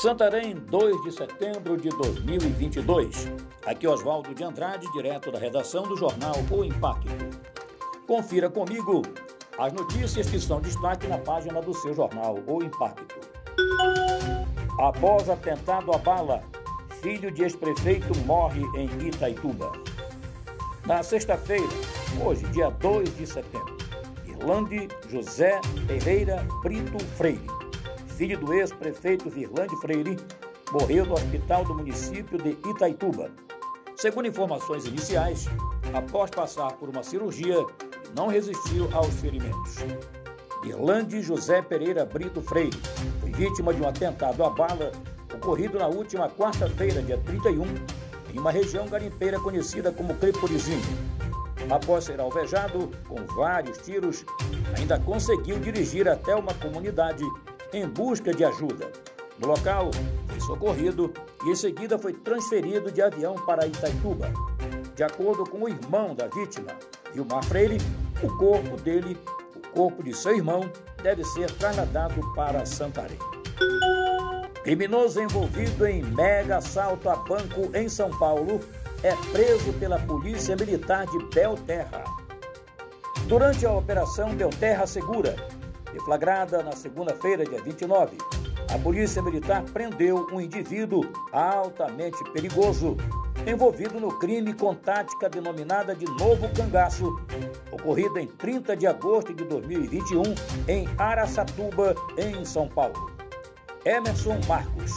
Santarém, 2 de setembro de 2022. Aqui Oswaldo de Andrade, direto da redação do jornal O Impacto. Confira comigo as notícias que são destaque na página do seu jornal O Impacto. Após atentado à bala, filho de ex-prefeito morre em Itaituba. Na sexta-feira, hoje, dia 2 de setembro, Irlande José Pereira Brito Freire filho do ex-prefeito Virlande Freire, morreu no hospital do município de Itaituba. Segundo informações iniciais, após passar por uma cirurgia, não resistiu aos ferimentos. Irlande José Pereira Brito Freire foi vítima de um atentado à bala ocorrido na última quarta-feira, dia 31, em uma região garimpeira conhecida como Crepurizinho. Após ser alvejado com vários tiros, ainda conseguiu dirigir até uma comunidade em busca de ajuda. No local, foi socorrido e em seguida foi transferido de avião para Itaituba. De acordo com o irmão da vítima, Vilmar Freire, o corpo dele, o corpo de seu irmão, deve ser trasladado para Santarém. Criminoso envolvido em mega assalto a banco em São Paulo é preso pela Polícia Militar de Belterra. Durante a Operação Belterra Segura, Deflagrada na segunda-feira, dia 29, a Polícia Militar prendeu um indivíduo altamente perigoso envolvido no crime com tática denominada de Novo Cangaço, ocorrida em 30 de agosto de 2021 em Araçatuba, em São Paulo. Emerson Marcos,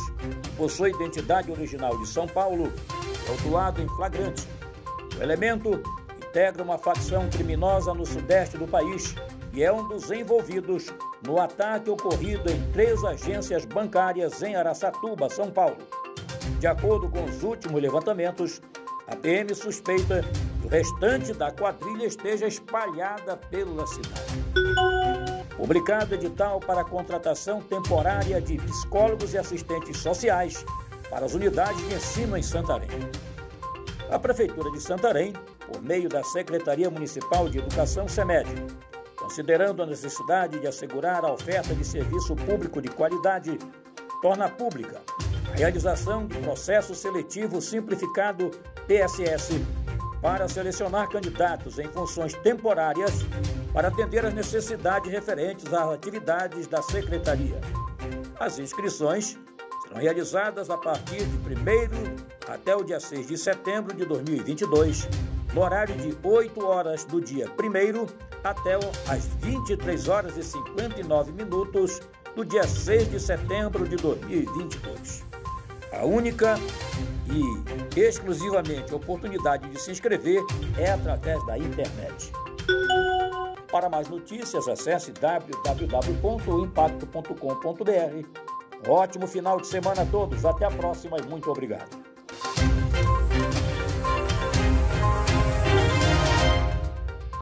possui identidade original de São Paulo, autuado em flagrante. O elemento integra uma facção criminosa no sudeste do país e é um dos envolvidos no ataque ocorrido em três agências bancárias em Araçatuba, São Paulo. De acordo com os últimos levantamentos, a PM suspeita que o restante da quadrilha esteja espalhada pela cidade. Publicado edital para contratação temporária de psicólogos e assistentes sociais para as unidades de ensino em Santarém. A Prefeitura de Santarém, por meio da Secretaria Municipal de Educação SEMED, considerando a necessidade de assegurar a oferta de serviço público de qualidade, torna pública a realização de processo seletivo simplificado PSS para selecionar candidatos em funções temporárias para atender às necessidades referentes às atividades da Secretaria. As inscrições serão realizadas a partir de 1 até o dia 6 de setembro de 2022 no horário de 8 horas do dia 1 até as 23 horas e 59 minutos do dia 6 de setembro de 2022. A única e exclusivamente oportunidade de se inscrever é através da internet. Para mais notícias, acesse www.impacto.com.br. Ótimo final de semana a todos. Até a próxima e muito obrigado.